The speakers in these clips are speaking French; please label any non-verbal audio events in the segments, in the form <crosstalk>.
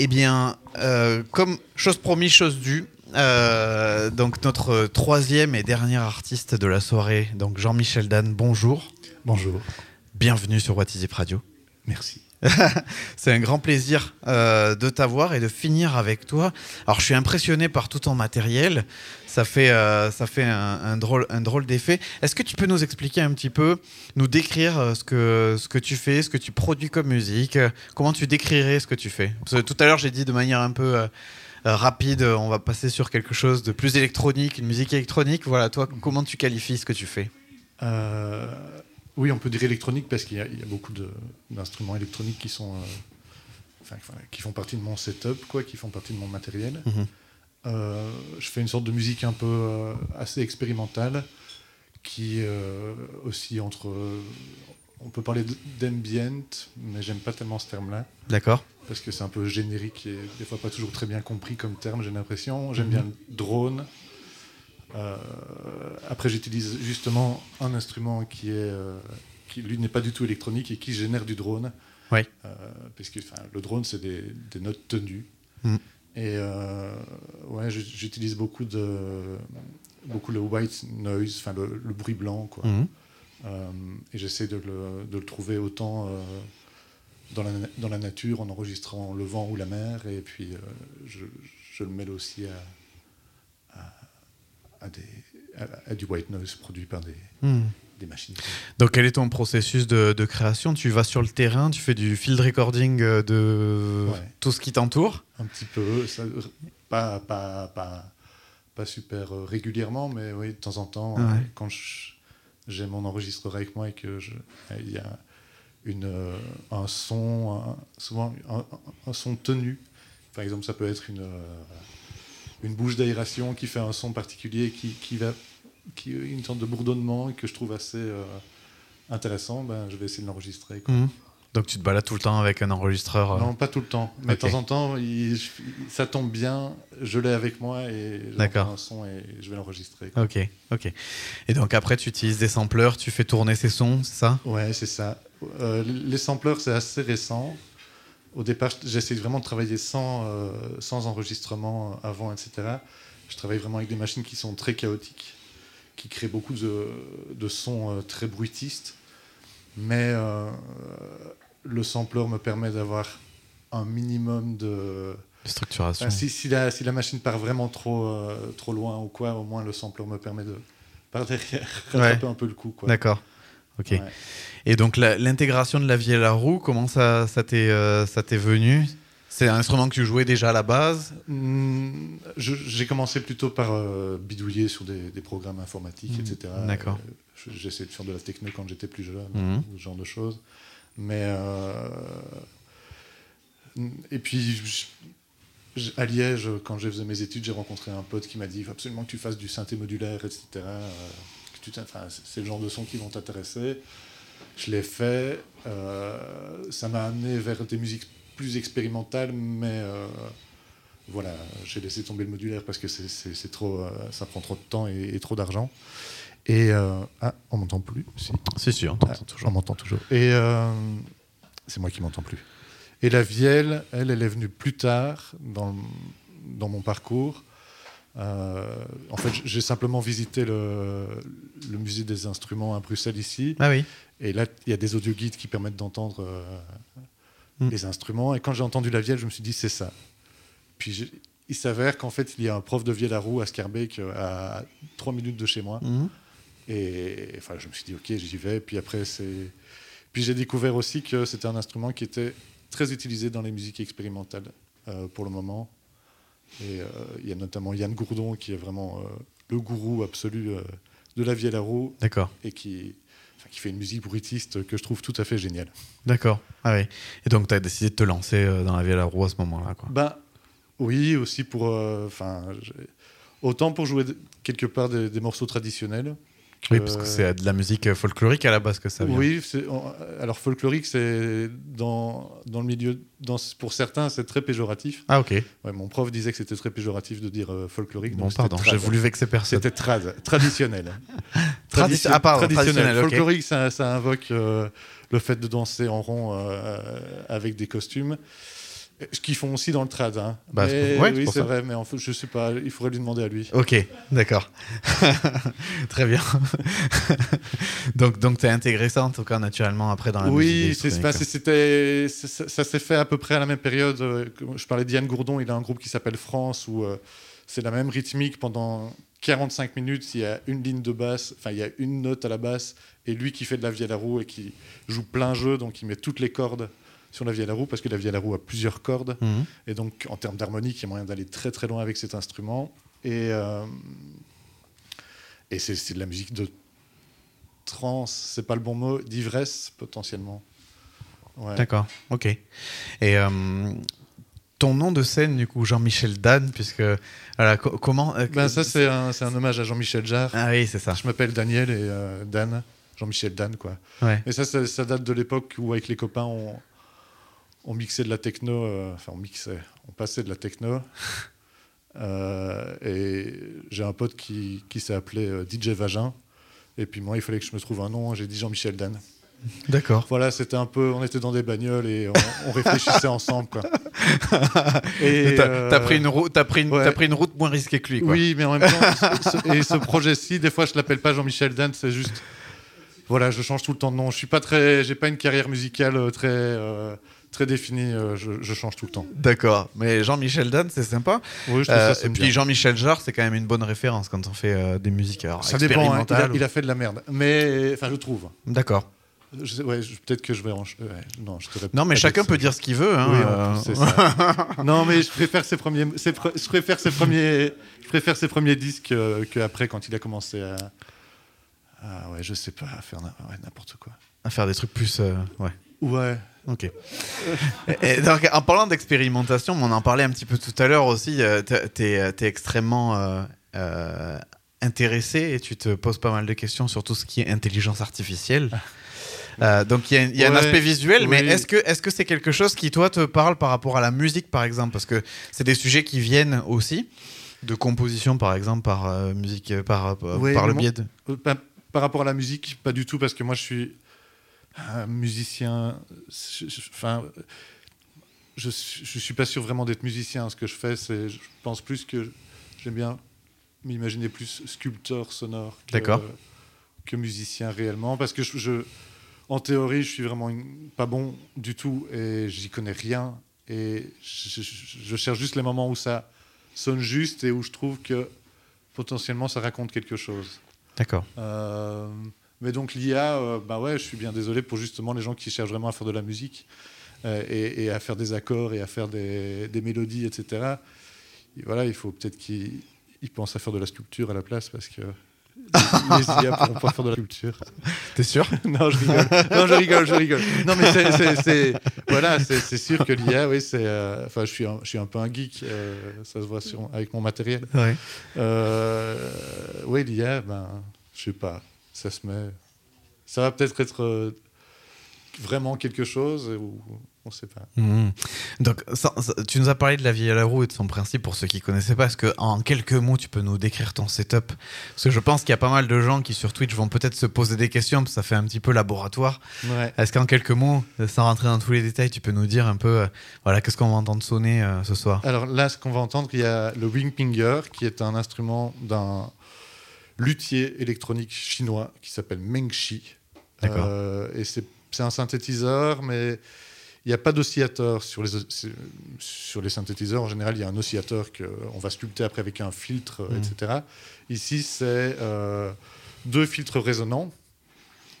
Eh bien, euh, comme chose promise, chose due, euh, donc notre troisième et dernier artiste de la soirée, donc Jean-Michel Dan, bonjour. Bonjour. Bienvenue sur What is It Radio. Merci. <laughs> C'est un grand plaisir euh, de t'avoir et de finir avec toi. Alors, je suis impressionné par tout ton matériel. Ça fait, euh, ça fait un, un drôle, un drôle d'effet. Est-ce que tu peux nous expliquer un petit peu, nous décrire euh, ce que, ce que tu fais, ce que tu produis comme musique euh, Comment tu décrirais ce que tu fais? Parce que Tout à l'heure, j'ai dit de manière un peu euh, rapide, on va passer sur quelque chose de plus électronique, une musique électronique. Voilà, toi, comment tu qualifies ce que tu fais? Euh, oui, on peut dire électronique parce qu'il y, a- il y a beaucoup d'instruments électroniques qui sont, enfin, qui font partie de mon setup, quoi, qui font partie de mon matériel. Mhm. Euh, je fais une sorte de musique un peu euh, assez expérimentale, qui euh, aussi entre, on peut parler d'ambient, mais j'aime pas tellement ce terme-là. D'accord parce que c'est un peu générique et des fois pas toujours très bien compris comme terme, j'ai l'impression. J'aime bien le drone. Après, j'utilise justement un instrument qui est qui lui n'est pas du tout électronique et qui génère du drone. Euh, parce que le drone c'est des, des notes tenues. Mhm. Et euh, ouais, j'utilise beaucoup de beaucoup le white noise, enfin le, le bruit blanc quoi. Mhm. Euh, et j'essaie de le, de le trouver autant euh, dans, la, dans la nature, en enregistrant le vent ou la mer, et puis je, je le mêle aussi à, à, à des, à, à du white noise produit par des, Mhm. Des machines. Donc, quel est ton processus de, de création? Tu vas sur le terrain, tu fais du field recording de Ouais. tout ce qui t'entoure? Un petit peu, ça, pas, pas, pas, pas super euh, régulièrement, mais oui, de temps en temps, Ouais. euh, quand j'ai mon enregistreur avec moi et que il y a une, euh, un son, un- souvent un, un- un son tenu. Par exemple, ça peut être une, euh, une bouche d'aération qui fait un son particulier, qui, qui va, qui une sorte de bourdonnement que je trouve assez euh, intéressant. Ben, je vais essayer de l'enregistrer. Mhm. Donc, tu te balades tout le temps avec un enregistreur euh, Non, pas tout le temps. Mais de temps en temps, il- ça tombe bien, je l'ai avec moi et j'entends un son et je vais l'enregistrer. Ok, ok. Et donc, après, tu utilises des sampleurs, tu fais tourner ces sons, c'est ça? Ouais, c'est ça. Euh, les sampleurs, c'est assez récent. Au départ, j'essaie vraiment de travailler sans, sans enregistrement avant, etc. Je travaille vraiment avec des machines qui sont très chaotiques, qui créent beaucoup de, de sons euh, très bruitistes. Mais euh, le sampler me permet d'avoir un minimum de, Structuration. Enfin, si, si la, si la machine part vraiment trop, euh, trop loin ou quoi, au moins le sampler me permet de, par derrière, <laughs> rattraper un peu le coup. D'accord. Ok. Ouais. Et donc, l'intégration de la vie à la roue, comment ça, ça t'est euh, ça t'est venu? C'est un instrument que tu jouais déjà à la base Hmm, je- J'ai commencé plutôt par euh, bidouiller sur des, des programmes informatiques, Mhm. etc. D'accord. Euh, je- J'essayais de faire de la techno quand j'étais plus jeune, ou ce genre de choses. Mais. euh, et puis. je- je- à Liège, quand j'ai fait mes études, j'ai rencontré un pote qui m'a dit il faut absolument que tu fasses du synthé modulaire, etc. euh, c'est le genre de son qui vont t'intéresser. Je l'ai fait. ça m'a amené vers des musiques plus expérimentales, mais euh, voilà, j'ai laissé tomber le modulaire parce que c'est- trop, euh, ça prend trop de temps et, et trop d'argent. Et euh, ah, on m'entend plus. Si. C'est sûr, Ah, On m'entend toujours. Et euh, c'est moi qui m'entends plus. Et la vielle, elle, elle est venue plus tard dans, dans mon parcours. Euh, en fait, j'ai simplement visité le, le musée des instruments à Bruxelles ici. Ah oui. Et là, il y a des audioguides qui permettent d'entendre Mm. les instruments. Et quand j'ai entendu la vielle, je me suis dit, c'est ça. Puis il s'avère qu'en fait, il y a un prof de vielle à roue à Scarbeck, euh, à 3 minutes de chez moi. Mhm. Et enfin, je me suis dit, ok, j'y vais. Puis après, c'est. Puis j'ai découvert aussi que c'était un instrument qui était très utilisé dans les musiques expérimentales euh, pour le moment. Et euh, il y a notamment Yann Gourdon qui est vraiment euh, le gourou absolu de la vielle à roue D'accord. et qui, qui fait une musique bruitiste que je trouve tout à fait géniale. D'accord. Ah oui. Et donc, tu as décidé de te lancer euh, dans la vie à la roue à ce moment-là. quoi. Ben oui, aussi pour. euh, Enfin, autant pour jouer quelque part des, des morceaux traditionnels. Oui, parce que c'est de la musique euh, folklorique à la base que ça vient. Oui, alors folklorique, c'est dans, dans le milieu, dans, pour certains, c'est très péjoratif. Ah ok. Ouais, mon prof disait que c'était très péjoratif de dire euh, folklorique. Bon, donc pardon, j'ai voulu vexer personne. C'était trad, traditionnel. <laughs> Tradi- ah, pardon, traditionnel, ok. Folklorique, ça, ça invoque euh, le fait de danser en rond euh, avec des costumes. Ce qu'ils font aussi dans le trad. Hein. Bah, Mais ouais, oui, c'est vrai, mais en fait, je sais pas, il faudrait lui demander à lui. Ok, d'accord. <laughs> Très bien. <laughs> donc, donc tu as intégré ça en tout cas naturellement après dans la musique Oui, c'est- électronique. enfin, c'est- c'était, ça, ça s'est fait à peu près à la même période. euh, Je parlais d'Yann Gourdon, il a un groupe qui s'appelle France, où euh, c'est la même rythmique pendant 45 minutes. Il y a une ligne de basse, enfin, il y a une note à la basse, et lui qui fait de la vielle à roue et qui joue plein jeu, donc il met toutes les cordes sur la vielle à roue, parce que la vielle à roue a plusieurs cordes. Mhm. Et donc, en termes d'harmonique, il y a moyen d'aller très très loin avec cet instrument. Et, euh, et c'est, de la musique de trance, c'est pas le bon mot, d'ivresse potentiellement. Ouais. D'accord, ok. Et euh, ton nom de scène, du coup, Jean-Michel Dan, puisque. Voilà, co- comment. euh, Ben, ça, c'est un, hommage à Jean-Michel Jarre. Ah oui, c'est ça. Je m'appelle Daniel et Dan. Jean-Michel Dan, quoi. Ouais. Et ça, ça, ça date de l'époque où, avec les copains, on, on mixait de la techno. euh, Enfin, on mixait, on passait de la techno. <laughs> Euh, et j'ai un pote qui, qui s'est appelé euh, DJ Vagin. Et puis moi, il fallait que je me trouve un nom. J'ai dit Jean-Michel Dan. D'accord. Voilà, c'était un peu. On était dans des bagnoles et on, on réfléchissait ensemble, quoi. <laughs> Et, T'as euh, t'as pris, une route- t'as pris, une- ouais. t'as pris une route moins risquée que lui, quoi. Oui, mais en même temps, ce- et ce projet-ci, des fois, je l'appelle pas Jean-Michel Dan, c'est juste. Voilà, je change tout le temps de nom. Je suis pas très, j'ai pas une carrière musicale très euh, très définie. euh, je, je change tout le temps. D'accord. Mais Jean-Michel Dan, c'est sympa. Oui, je trouve Euh, ça et puis. Jean-Michel Jarre, c'est quand même une bonne référence quand on fait euh, des musiques alors, Ça dépend. hein, il, a, expérimentales. il a fait de la merde, mais enfin, je trouve. D'accord. Ouais, peut-être que je vais. en- ouais, non, je Non, mais chacun peut dire ce qu'il veut. Hein, Oui, ça. <laughs> non, mais je préfère ses premiers, ses pre- je préfère ses premiers, je préfère ses premiers disques euh, que après quand il a commencé à, ah ouais, je sais pas, à faire n'importe quoi. à faire des trucs plus. ouais. Ouais. Ok. <laughs> et, donc, en parlant d'expérimentation, on en parlait un petit peu tout à l'heure aussi. euh, T'es es extrêmement euh, euh, intéressé et tu te poses pas mal de questions sur tout ce qui est intelligence artificielle. Euh, donc il y a, il y a un aspect visuel, mais est-ce que est-ce que c'est quelque chose qui toi te parle par rapport à la musique par exemple? Parce que c'est des sujets qui viennent aussi de composition par exemple par euh, musique euh, par par, Oui, par le biais de. Euh, Par, par rapport à la musique, pas du tout, parce que moi je suis un musicien. Enfin, je, suis- je suis pas sûr vraiment d'être musicien. Ce que je fais, c'est, je pense plus que j'aime bien m'imaginer plus sculpteur sonore que, musicien réellement, parce que je, je- en théorie, je suis vraiment une- pas bon du tout et j'y connais rien. Et je cherche juste les moments où ça sonne juste et où je trouve que potentiellement ça raconte quelque chose. D'accord. Euh, mais donc l'IA, euh, bah ouais, je suis bien désolé pour justement les gens qui cherchent vraiment à faire de la musique euh, et, et à faire des accords et à faire des, des mélodies, etc. Et voilà, il faut peut-être qu'ils ils pensent à faire de la sculpture à la place parce que les IA pourront pas faire de la sculpture. T'es sûr? <laughs> Non, je rigole. Non, je rigole, je rigole. Non, mais c'est, voilà, c'est, sûr que l'IA, oui, c'est. euh, Enfin, je suis, un, je suis un peu un geek. euh, ça se voit sur, avec mon matériel. Ouais. Euh, oui, l'IA, ben, je sais pas, ça se met. Ça va peut-être être euh, vraiment quelque chose ou on sait pas. Mhm. Donc, ça- ça- tu nous as parlé de la vie à la roue et de son principe pour ceux qui connaissaient pas. Est-ce que en quelques mots, tu peux nous décrire ton setup? Parce que je pense qu'il y a pas mal de gens qui sur Twitch vont peut-être se poser des questions, parce que ça fait un petit peu laboratoire. Ouais. Est-ce qu'en quelques mots, sans rentrer dans tous les détails, tu peux nous dire un peu, euh, voilà, qu'est-ce qu'on va entendre sonner euh, ce soir? Alors là, ce qu'on va entendre, il y a le wingpinger, qui est un instrument d'un luthier électronique chinois qui s'appelle. D'accord. Euh, et c'est un synthétiseur, mais il n'y a pas d'oscillateur sur les, sur les synthétiseurs. En général, il y a un oscillateur qu'on va sculpter après avec un filtre, Mhm. etc. Ici, c'est euh, deux filtres résonants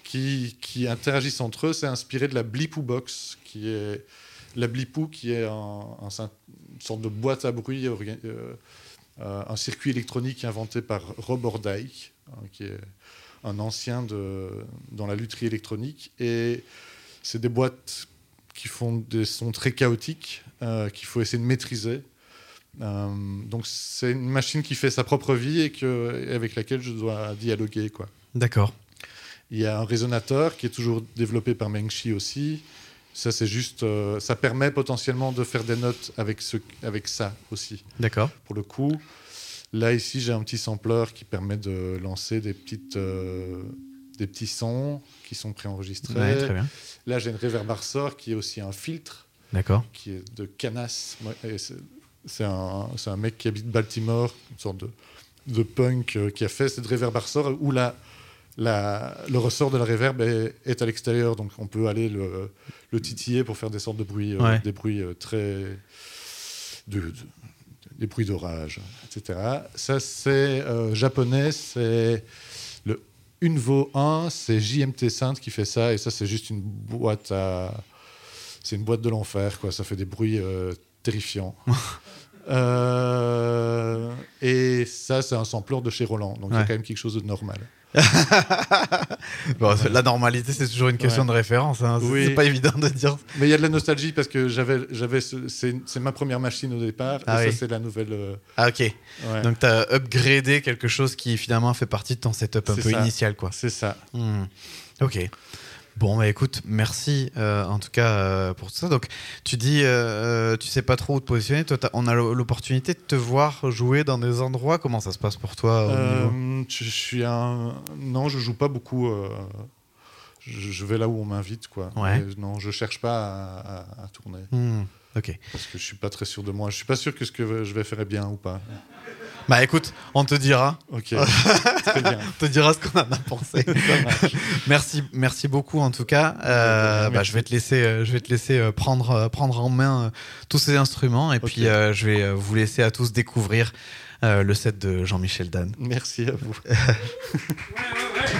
qui, qui interagissent entre eux. C'est inspiré de la Blipoo Box, qui est la Blipoo, qui est un, un syn- une sorte de boîte à bruit, euh, un circuit électronique inventé par Rob Ordijk, hein, qui est un ancien de, dans la lutherie électronique. Et c'est des boîtes qui font des sons très chaotiques, euh, qu'il faut essayer de maîtriser. Euh, donc c'est une machine qui fait sa propre vie et, que, et avec laquelle je dois dialoguer. D'accord. Il y a un résonateur qui est toujours développé par Mengshi aussi. Ça, c'est juste, euh, ça permet potentiellement de faire des notes avec, ce, avec ça aussi, D'accord. pour le coup. Là, ici, j'ai un petit sampler qui permet de lancer des, petites, euh, des petits sons qui sont préenregistrés. Ouais, très bien. Là, j'ai une reverb Arsor qui est aussi un filtre D'accord. qui est de Canas. C'est un, un mec qui habite Baltimore, une sorte de, de punk euh, qui a fait cette reverb ressort où la, la, le ressort de la reverb est, est à l'extérieur, donc on peut aller le, le titiller pour faire des sortes de bruits, euh, des bruits euh, très. de- de- des bruits d'orage, etc. Ça, c'est euh, japonais, c'est le Unvo 1, c'est JMT Sainte qui fait ça, et ça, c'est juste une boîte à. C'est une boîte de l'enfer, quoi. Ça fait des bruits euh, terrifiants. <laughs> Euh, et ça, c'est un sampler de chez Roland, donc il y a quand même quelque chose de normal. <laughs> Bon, La normalité, c'est toujours une question Ouais. de référence. hein. C'est Oui. pas évident de dire. Mais il y a de la nostalgie parce que j'avais, j'avais, ce- c'est, ma première machine au départ, Ah et oui. ça, c'est la nouvelle. euh, Ah, ok. ouais. Donc, tu as upgradé quelque chose qui finalement fait partie de ton setup un peu ça. initial, quoi. c'est ça. Hmm. Ok. Bon, bah écoute, merci euh, en tout cas euh, pour tout ça. Donc, tu dis, euh, euh, tu sais pas trop où te positionner. Toi, on a l'opportunité de te voir jouer dans des endroits. Comment ça se passe pour toi je, je suis un. Non, je joue pas beaucoup. Je, je vais là où on m'invite, quoi. Ouais. Non, je cherche pas à, à- à tourner Hmm. Ok. parce que je suis pas très sûr de moi. Je suis pas sûr que ce que je vais faire est bien ou pas. Bah écoute, on te dira. Ok, <laughs> très bien. On te dira ce qu'on en a pensé. <laughs> Merci, merci beaucoup en tout cas. Euh, bah, je vais te laisser, euh, je vais te laisser euh, prendre, prendre en main tous ces instruments et puis euh, je vais vous laisser à tous découvrir euh, le set de Jean-Michel Dan. Merci à vous. Ouais, ouais, ouais.